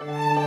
Bye.